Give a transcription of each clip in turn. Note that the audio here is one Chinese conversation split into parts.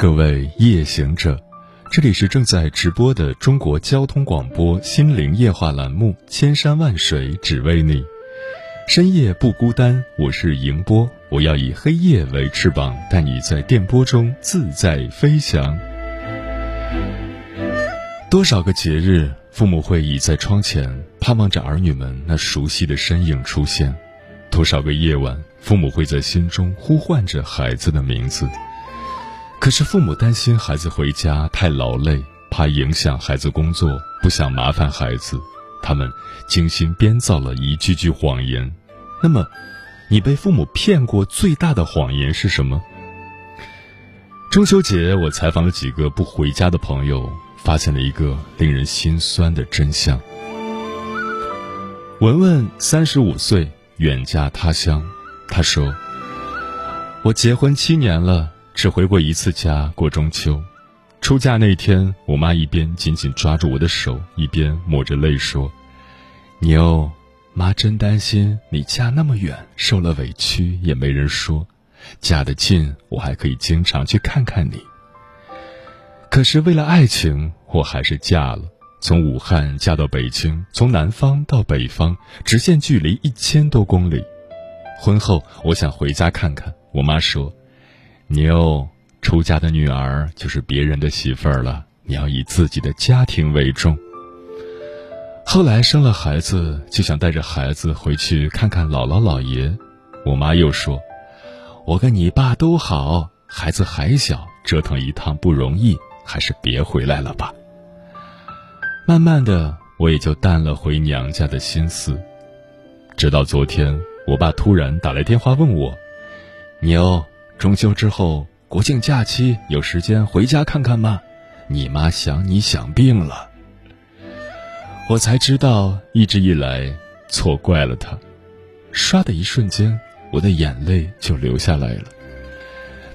各位夜行者，这里是正在直播的中国交通广播心灵夜话栏目《千山万水只为你》，深夜不孤单，我是迎波，我要以黑夜为翅膀，带你在电波中自在飞翔。多少个节日，父母会倚在窗前，盼望着儿女们那熟悉的身影出现；多少个夜晚，父母会在心中呼唤着孩子的名字。可是父母担心孩子回家太劳累，怕影响孩子工作，不想麻烦孩子，他们精心编造了一句句谎言。那么，你被父母骗过最大的谎言是什么？中秋节，我采访了几个不回家的朋友，发现了一个令人心酸的真相。文文三十五岁，远嫁他乡，她说：“我结婚七年了。”只回过一次家过中秋，出嫁那天，我妈一边紧紧抓住我的手，一边抹着泪说：“妞，妈真担心你嫁那么远，受了委屈也没人说；嫁得近，我还可以经常去看看你。可是为了爱情，我还是嫁了。从武汉嫁到北京，从南方到北方，直线距离一千多公里。婚后，我想回家看看，我妈说。”妞，出嫁的女儿就是别人的媳妇儿了，你要以自己的家庭为重。后来生了孩子，就想带着孩子回去看看姥姥姥爷。我妈又说：“我跟你爸都好，孩子还小，折腾一趟不容易，还是别回来了吧。”慢慢的，我也就淡了回娘家的心思。直到昨天，我爸突然打来电话问我：“妞。”中秋之后，国庆假期有时间回家看看吗？你妈想你想病了。我才知道，一直以来错怪了她。唰的一瞬间，我的眼泪就流下来了。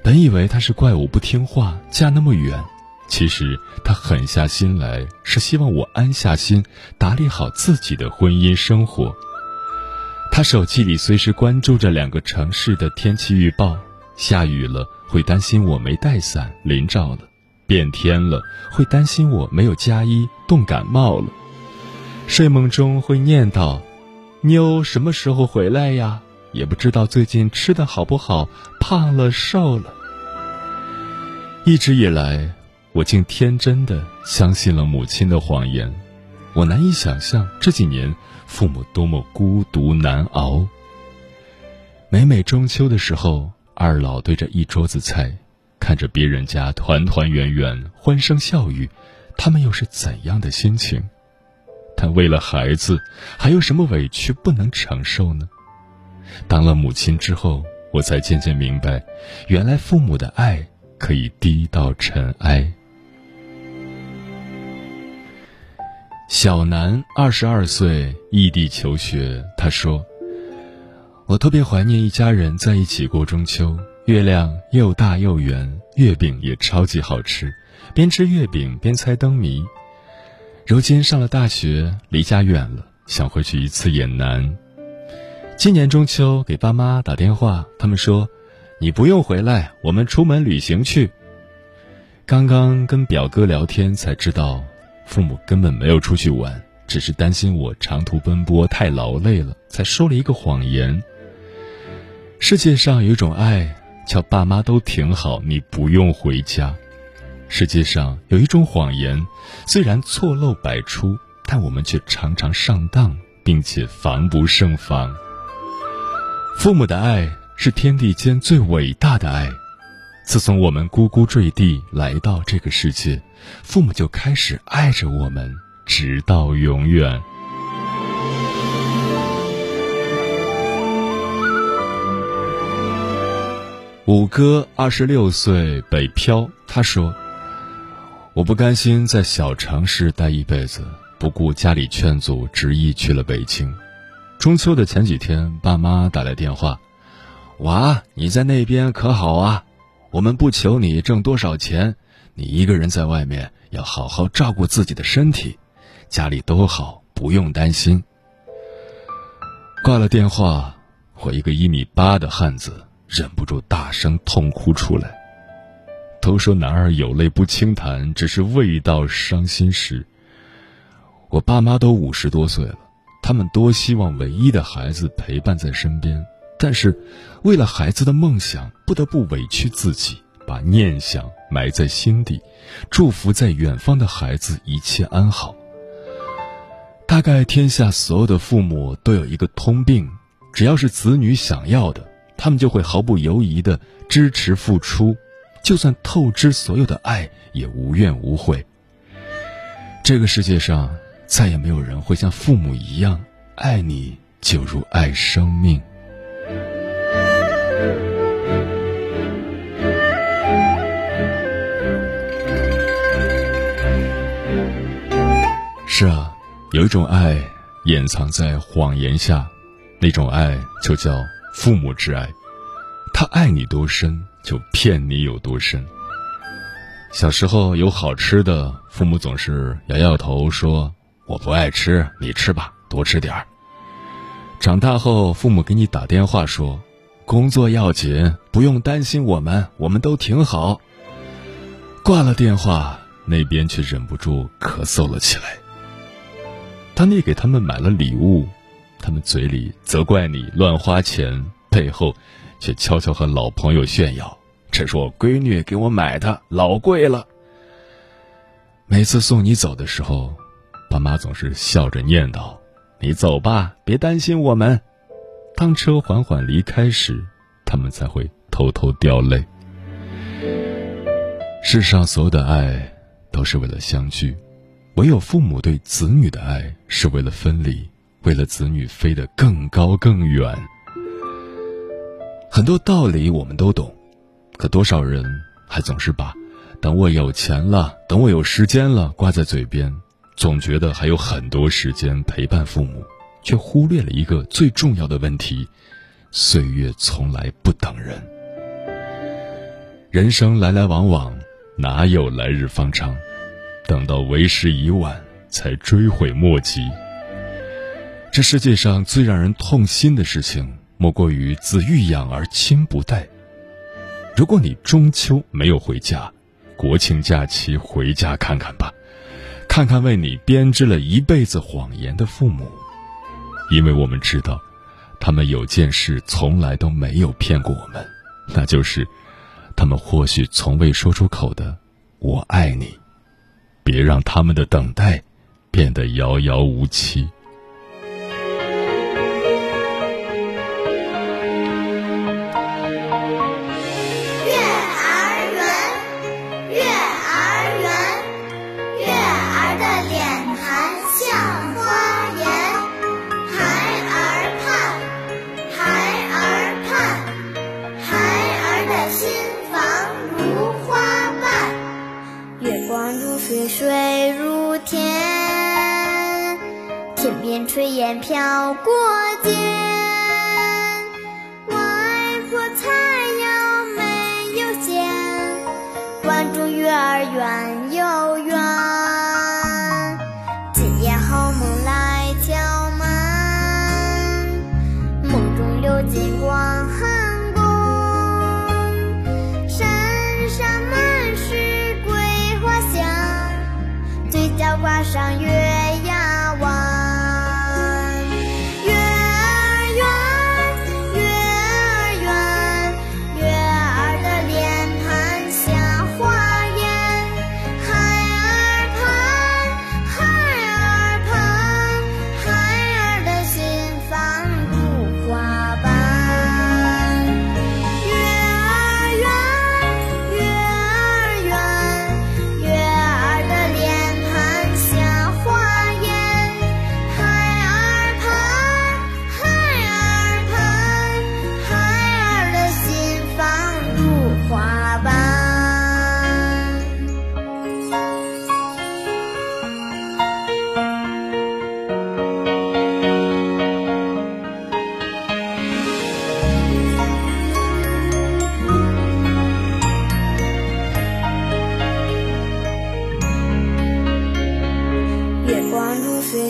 本以为她是怪我不听话，嫁那么远，其实她狠下心来，是希望我安下心，打理好自己的婚姻生活。她手机里随时关注着两个城市的天气预报。下雨了，会担心我没带伞淋着了；变天了，会担心我没有加衣冻感冒了。睡梦中会念叨：“妞什么时候回来呀？”也不知道最近吃的好不好，胖了瘦了。一直以来，我竟天真的相信了母亲的谎言。我难以想象这几年父母多么孤独难熬。每每中秋的时候。二老对着一桌子菜，看着别人家团团圆圆、欢声笑语，他们又是怎样的心情？但为了孩子，还有什么委屈不能承受呢？当了母亲之后，我才渐渐明白，原来父母的爱可以低到尘埃。小南二十二岁，异地求学，他说。我特别怀念一家人在一起过中秋，月亮又大又圆，月饼也超级好吃，边吃月饼边猜灯谜。如今上了大学，离家远了，想回去一次也难。今年中秋给爸妈打电话，他们说：“你不用回来，我们出门旅行去。”刚刚跟表哥聊天才知道，父母根本没有出去玩，只是担心我长途奔波太劳累了，才说了一个谎言。世界上有一种爱，叫爸妈都挺好，你不用回家。世界上有一种谎言，虽然错漏百出，但我们却常常上当，并且防不胜防。父母的爱是天地间最伟大的爱。自从我们呱呱坠地来到这个世界，父母就开始爱着我们，直到永远。五哥二十六岁，北漂。他说：“我不甘心在小城市待一辈子，不顾家里劝阻，执意去了北京。中秋的前几天，爸妈打来电话：‘娃，你在那边可好啊？我们不求你挣多少钱，你一个人在外面要好好照顾自己的身体，家里都好，不用担心。’挂了电话。”我一个一米八的汉子，忍不住大声痛哭出来。都说男儿有泪不轻弹，只是未到伤心时。我爸妈都五十多岁了，他们多希望唯一的孩子陪伴在身边，但是为了孩子的梦想，不得不委屈自己，把念想埋在心底，祝福在远方的孩子一切安好。大概天下所有的父母都有一个通病。只要是子女想要的，他们就会毫不犹豫的支持付出，就算透支所有的爱，也无怨无悔。这个世界上再也没有人会像父母一样爱你，就如爱生命。是啊，有一种爱掩藏在谎言下。那种爱就叫父母之爱，他爱你多深，就骗你有多深。小时候有好吃的，父母总是摇摇头说：“我不爱吃，你吃吧，多吃点儿。”长大后，父母给你打电话说：“工作要紧，不用担心我们，我们都挺好。”挂了电话，那边却忍不住咳嗽了起来。当你给他们买了礼物。他们嘴里责怪你乱花钱，背后却悄悄和老朋友炫耀：“这是我闺女给我买的，老贵了。”每次送你走的时候，爸妈总是笑着念叨：“你走吧，别担心我们。”当车缓缓离开时，他们才会偷偷掉泪。世上所有的爱都是为了相聚，唯有父母对子女的爱是为了分离。为了子女飞得更高更远，很多道理我们都懂，可多少人还总是把“等我有钱了，等我有时间了”挂在嘴边，总觉得还有很多时间陪伴父母，却忽略了一个最重要的问题：岁月从来不等人。人生来来往往，哪有来日方长？等到为时已晚，才追悔莫及。这世界上最让人痛心的事情，莫过于子欲养而亲不待。如果你中秋没有回家，国庆假期回家看看吧，看看为你编织了一辈子谎言的父母，因为我们知道，他们有件事从来都没有骗过我们，那就是，他们或许从未说出口的“我爱你”。别让他们的等待，变得遥遥无期。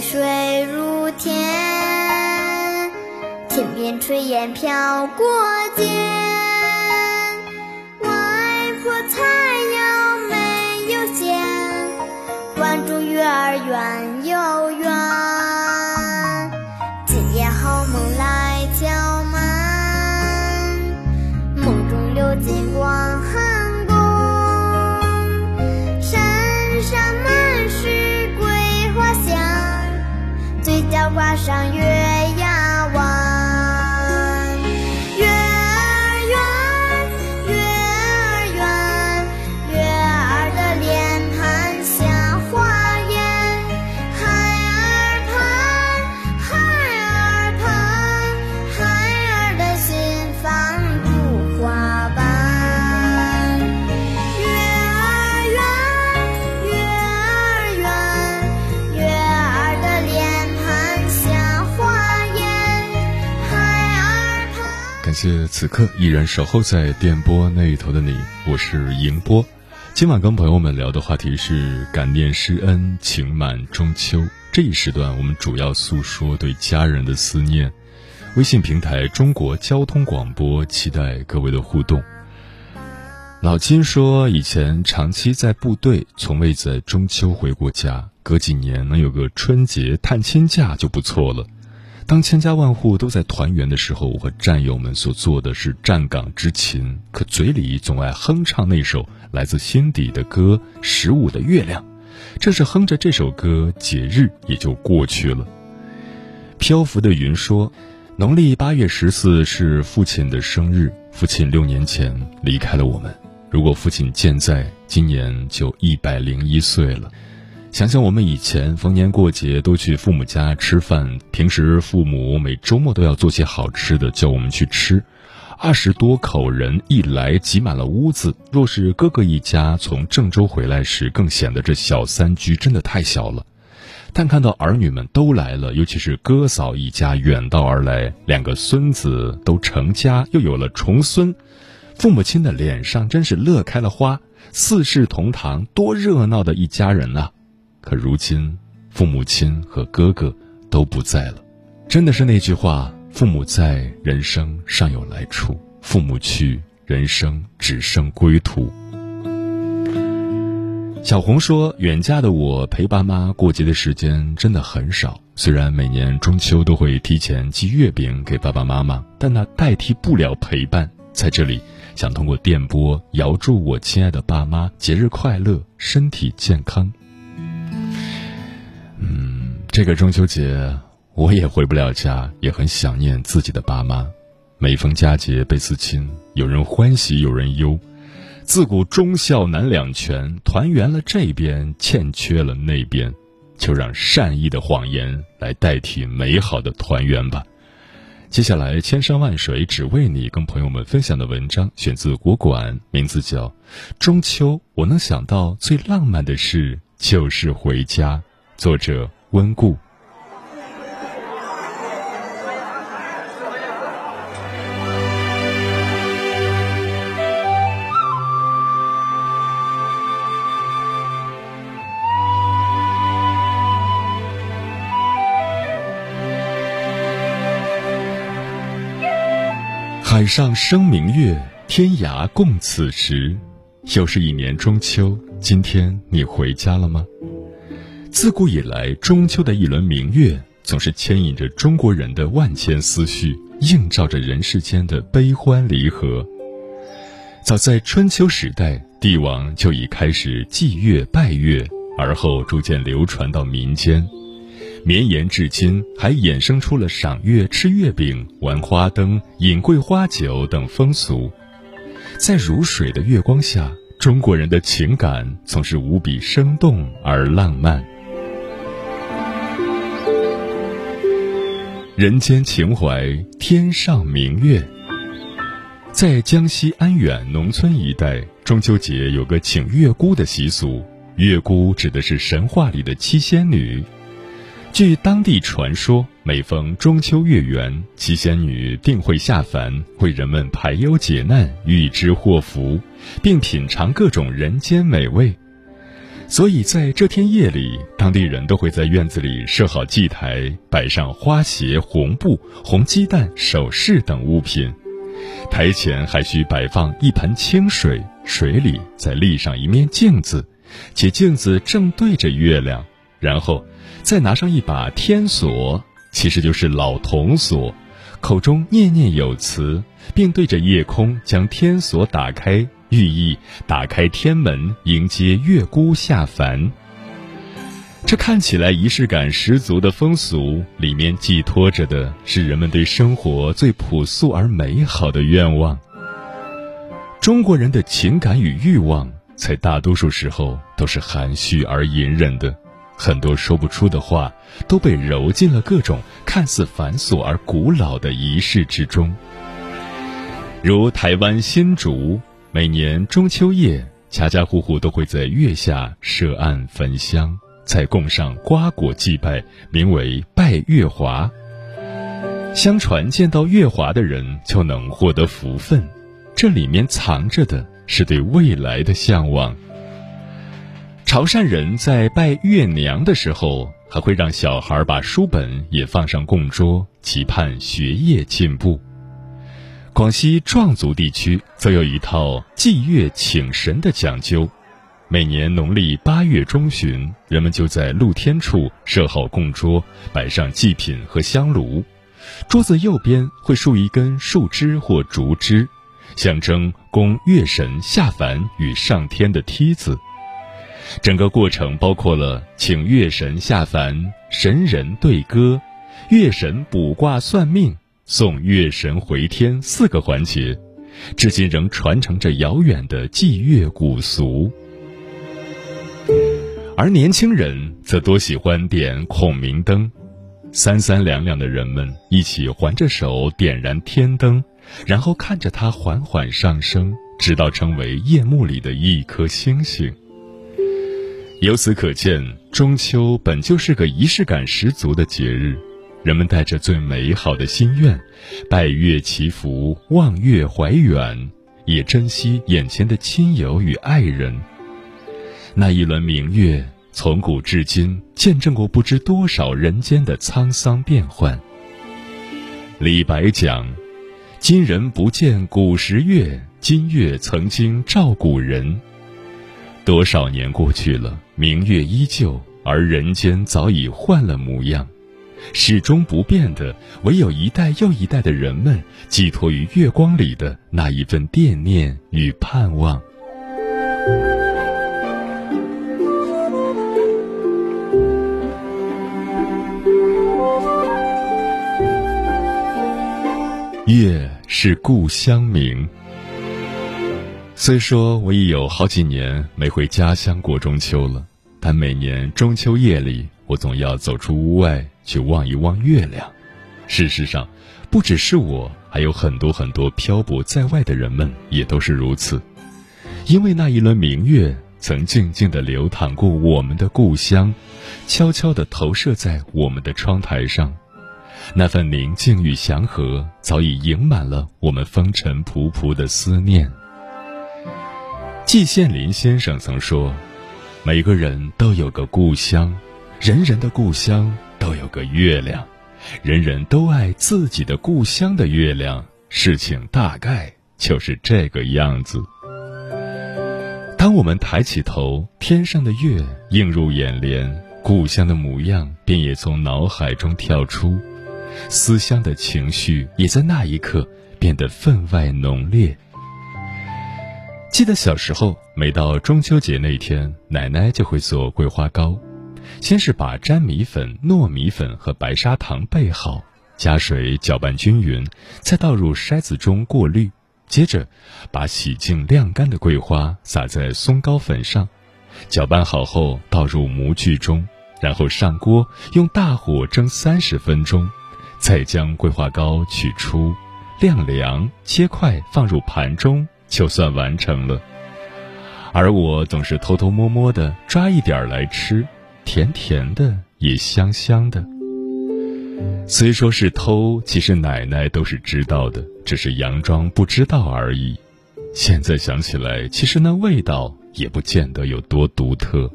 水如天，天边炊烟飘过肩。外婆菜肴没有咸，关注月儿圆上月谢此刻依然守候在电波那一头的你，我是迎波。今晚跟朋友们聊的话题是感念师恩，情满中秋。这一时段我们主要诉说对家人的思念。微信平台中国交通广播，期待各位的互动。老金说，以前长期在部队，从未在中秋回过家，隔几年能有个春节探亲假就不错了。当千家万户都在团圆的时候，我和战友们所做的是站岗执勤，可嘴里总爱哼唱那首来自心底的歌《十五的月亮》。正是哼着这首歌，节日也就过去了。漂浮的云说，农历八月十四是父亲的生日，父亲六年前离开了我们。如果父亲健在，今年就一百零一岁了。想想我们以前逢年过节都去父母家吃饭，平时父母每周末都要做些好吃的叫我们去吃，二十多口人一来挤满了屋子。若是哥哥一家从郑州回来时，更显得这小三居真的太小了。但看到儿女们都来了，尤其是哥嫂一家远道而来，两个孙子都成家，又有了重孙，父母亲的脸上真是乐开了花，四世同堂，多热闹的一家人呐、可如今，父母亲和哥哥都不在了，真的是那句话：父母在，人生尚有来处；父母去，人生只剩归途。小红说：“远嫁的我陪爸妈过节的时间真的很少。虽然每年中秋都会提前寄月饼给爸爸妈妈，但那代替不了陪伴。在这里，想通过电波遥祝我亲爱的爸妈节日快乐，身体健康。”这个中秋节我也回不了家，也很想念自己的爸妈。每逢佳节倍思亲，有人欢喜有人忧。自古忠孝难两全，团圆了这边，欠缺了那边，就让善意的谎言来代替美好的团圆吧。接下来，千山万水只为你，跟朋友们分享的文章选自国馆，名字叫《中秋》，我能想到最浪漫的事就是回家。作者温故。海上生明月，天涯共此时。又是一年中秋，今天你回家了吗？自古以来，中秋的一轮明月总是牵引着中国人的万千思绪，映照着人世间的悲欢离合。早在春秋时代，帝王就已开始祭月拜月，而后逐渐流传到民间。绵延至今，还衍生出了赏月、吃月饼、玩花灯、饮桂花酒等风俗。在如水的月光下，中国人的情感总是无比生动而浪漫。人间情怀，天上明月。在江西安远农村一带，中秋节有个请月姑的习俗。月姑指的是神话里的七仙女。据当地传说，每逢中秋月圆，七仙女定会下凡，为人们排忧解难、预知祸福，并品尝各种人间美味。所以在这天夜里，当地人都会在院子里设好祭台，摆上花鞋、红布、红鸡蛋、首饰等物品。台前还需摆放一盆清水，水里再立上一面镜子，且镜子正对着月亮。然后，再拿上一把天锁，其实就是老铜锁，口中念念有词，并对着夜空将天锁打开。寓意打开天门，迎接月姑下凡。这看起来仪式感十足的风俗，里面寄托着的是人们对生活最朴素而美好的愿望。中国人的情感与欲望，在大多数时候都是含蓄而隐忍的，很多说不出的话，都被揉进了各种看似繁琐而古老的仪式之中。如台湾新竹。每年中秋夜，家家户户都会在月下设案焚香，再供上瓜果祭拜，名为拜月华。相传见到月华的人就能获得福分，这里面藏着的是对未来的向往。潮汕人在拜月娘的时候，还会让小孩把书本也放上供桌，期盼学业进步。广西壮族地区则有一套祭月请神的讲究，每年农历八月中旬，人们就在露天处设好供桌，摆上祭品和香炉，桌子右边会竖一根树枝或竹枝，象征供月神下凡与上天的梯子。整个过程包括了请月神下凡、神人对歌、月神卜卦算命。送月神回天四个环节，至今仍传承着遥远的祭月古俗。而年轻人则多喜欢点孔明灯，三三两两的人们一起环着手点燃天灯，然后看着它缓缓上升，直到成为夜幕里的一颗星星。由此可见，中秋本就是个仪式感十足的节日。人们带着最美好的心愿，拜月祈福，望月怀远，也珍惜眼前的亲友与爱人。那一轮明月，从古至今见证过不知多少人间的沧桑变幻。李白讲：“今人不见古时月，今月曾经照古人。”多少年过去了，明月依旧，而人间早已换了模样。始终不变的，唯有一代又一代的人们寄托于月光里的那一份惦念与盼望。月是故乡明。虽说我已有好几年没回家乡过中秋了，但每年中秋夜里，我总要走出屋外。去望一望月亮。事实上，不只是我，还有很多很多漂泊在外的人们也都是如此。因为那一轮明月曾静静地流淌过我们的故乡，悄悄地投射在我们的窗台上。那份宁静与祥和，早已盈满了我们风尘仆仆的思念。季羡林先生曾说：“每个人都有个故乡，人人的故乡。”都有个月亮，人人都爱自己的故乡的月亮。事情大概就是这个样子。当我们抬起头，天上的月映入眼帘，故乡的模样便也从脑海中跳出，思乡的情绪也在那一刻变得分外浓烈。记得小时候，每到中秋节那天，奶奶就会做桂花糕。先是把粘米粉、糯米粉和白砂糖备好，加水搅拌均匀，再倒入筛子中过滤。接着，把洗净晾干的桂花撒在松糕粉上，搅拌好后倒入模具中，然后上锅用大火蒸三十分钟，再将桂花糕取出，晾凉，切块放入盘中，就算完成了。而我总是偷偷摸摸地抓一点来吃。甜甜的，也香香的。虽说是偷，其实奶奶都是知道的，只是佯装不知道而已。现在想起来，其实那味道也不见得有多独特，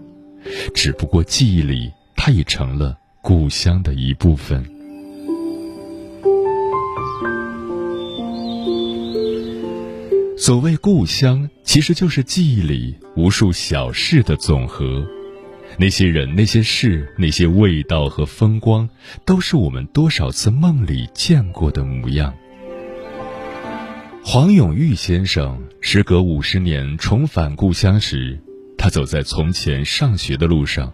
只不过记忆里，它已成了故乡的一部分。所谓故乡，其实就是记忆里无数小事的总和。那些人、那些事、那些味道和风光，都是我们多少次梦里见过的模样。黄永玉先生时隔五十年重返故乡时，他走在从前上学的路上，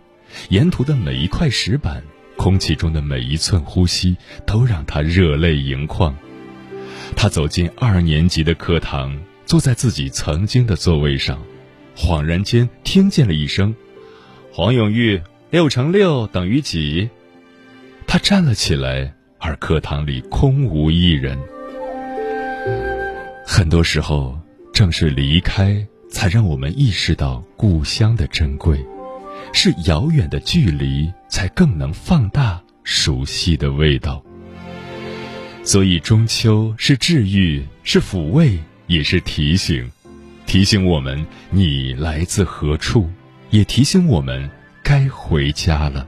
沿途的每一块石板，空气中的每一寸呼吸，都让他热泪盈眶。他走进二年级的课堂，坐在自己曾经的座位上，恍然间听见了一声。黄永玉，六乘六等于几？他站了起来，而课堂里空无一人。很多时候，正是离开，才让我们意识到故乡的珍贵；是遥远的距离，才更能放大熟悉的味道。所以，中秋是治愈，是抚慰，也是提醒，提醒我们你来自何处。也提醒我们该回家了。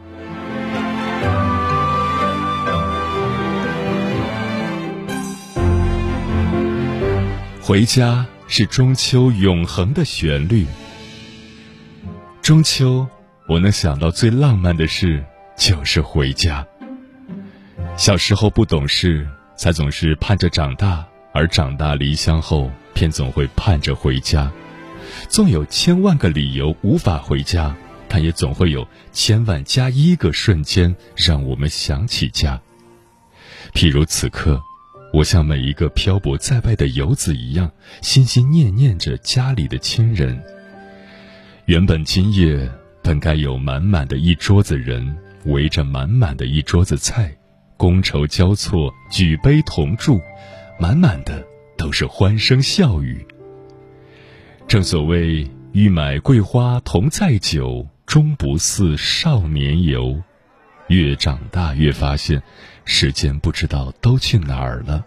回家是中秋永恒的旋律。中秋，我能想到最浪漫的事就是回家。小时候不懂事，才总是盼着长大；而长大离乡后，偏总会盼着回家。纵有千万个理由无法回家，但也总会有千万加一个瞬间让我们想起家。譬如此刻，我像每一个漂泊在外的游子一样，心心念念着家里的亲人。原本今夜本该有满满的一桌子人围着满满的一桌子菜，觥筹交错，举杯同祝，满满的都是欢声笑语。正所谓“欲买桂花同载酒，终不似少年游”。越长大越发现，时间不知道都去哪儿了。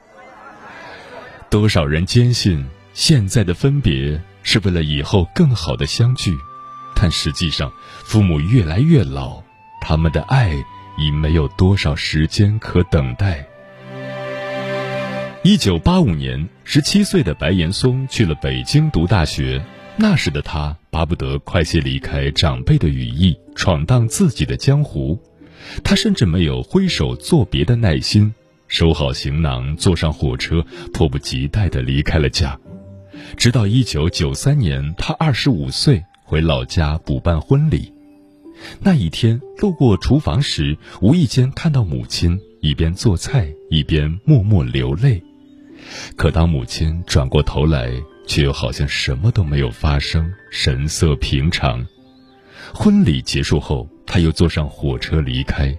多少人坚信现在的分别是为了以后更好的相聚，但实际上，父母越来越老，他们的爱已没有多少时间可等待。一九八五年，十七岁的白岩松去了北京读大学。那时的他巴不得快些离开长辈的羽翼，闯荡自己的江湖。他甚至没有挥手作别的耐心，收好行囊，坐上火车，迫不及待地离开了家。直到一九九三年，他二十五岁，回老家补办婚礼。那一天，路过厨房时，无意间看到母亲一边做菜，一边默默流泪。可当母亲转过头来，却又好像什么都没有发生，神色平常。婚礼结束后，他又坐上火车离开，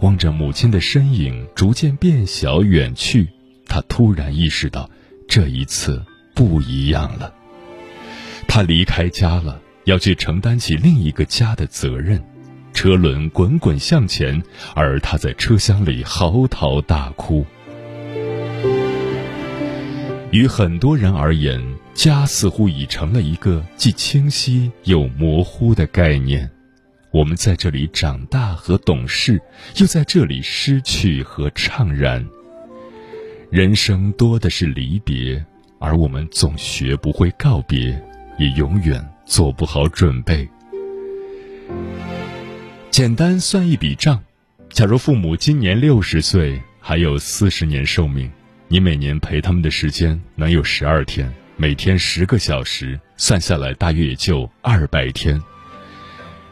望着母亲的身影逐渐变小远去，他突然意识到，这一次不一样了。他离开家了，要去承担起另一个家的责任。车轮滚滚向前，而他在车厢里嚎啕大哭。于很多人而言，家似乎已成了一个既清晰又模糊的概念。我们在这里长大和懂事，又在这里失去和怅然。人生多的是离别，而我们总学不会告别，也永远做不好准备。简单算一笔账：假如父母今年六十岁，还有四十年寿命。你每年陪他们的时间能有十二天，每天十个小时，算下来大约也就二百天。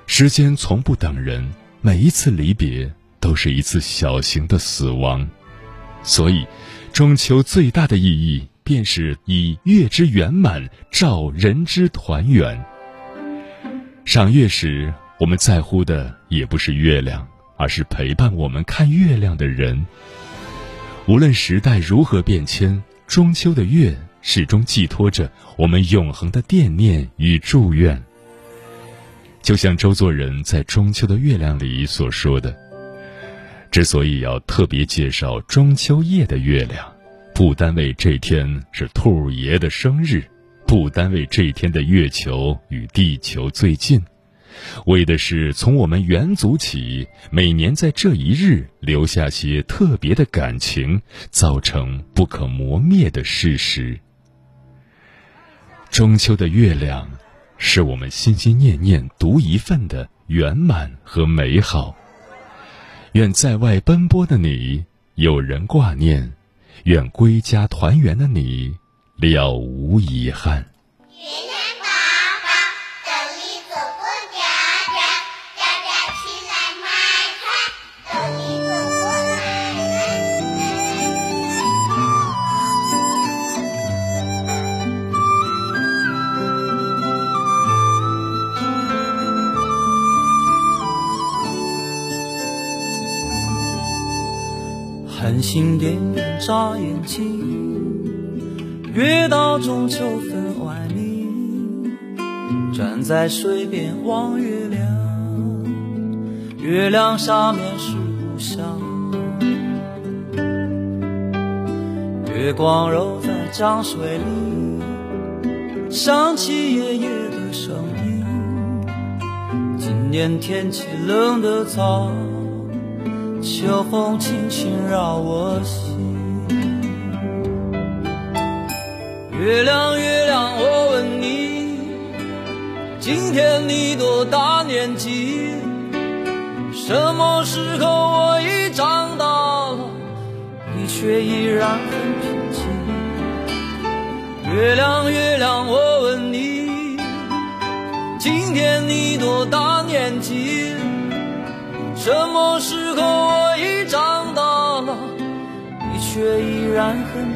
时间从不等人，每一次离别都是一次小型的死亡。所以，中秋最大的意义便是以月之圆满照人之团圆。赏月时，我们在乎的也不是月亮，而是陪伴我们看月亮的人。无论时代如何变迁，中秋的月始终寄托着我们永恒的惦念与祝愿。就像周作人在《中秋的月亮》里所说的：“之所以要特别介绍中秋夜的月亮，不单为这天是兔爷的生日，不单为这天的月球与地球最近，为的是从我们元祖起，每年在这一日留下些特别的感情，造成不可磨灭的事实。中秋的月亮，是我们心心念念独一份的圆满和美好。愿在外奔波的你有人挂念，愿归家团圆的你了无遗憾。繁星点点眨眼睛，月到中秋分外明。站在水边望月亮，月亮下面是故乡。月光揉在江水里，想起爷爷的声音。今年天气冷得早。秋风轻轻绕我心，月亮月亮，我问你，今天你多大年纪？什么时候我已长大了，你却依然很平静。月亮月亮，我问你，今天你多大年纪？什么时候我已长大了，你却依然很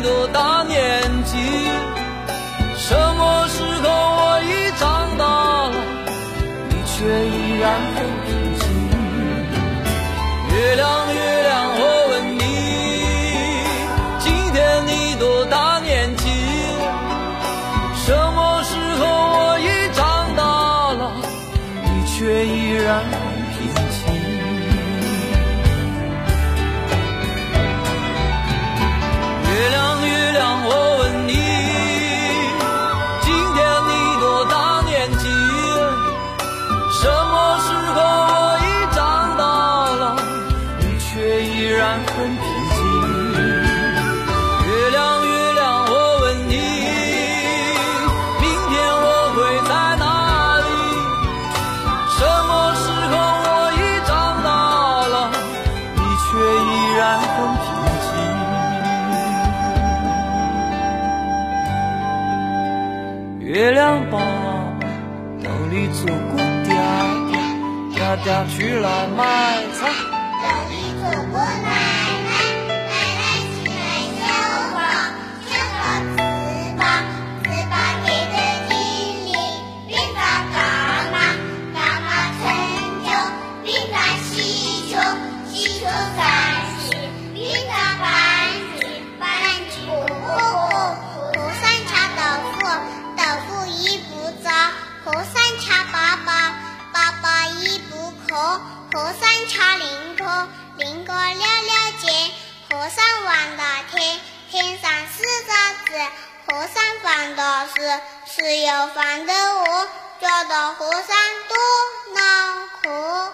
多大。然很平静。月亮爸爸兜里做过嗲嗲，嗲嗲去来买菜。尚放的是，是有烦的我，觉得和尚多恼火。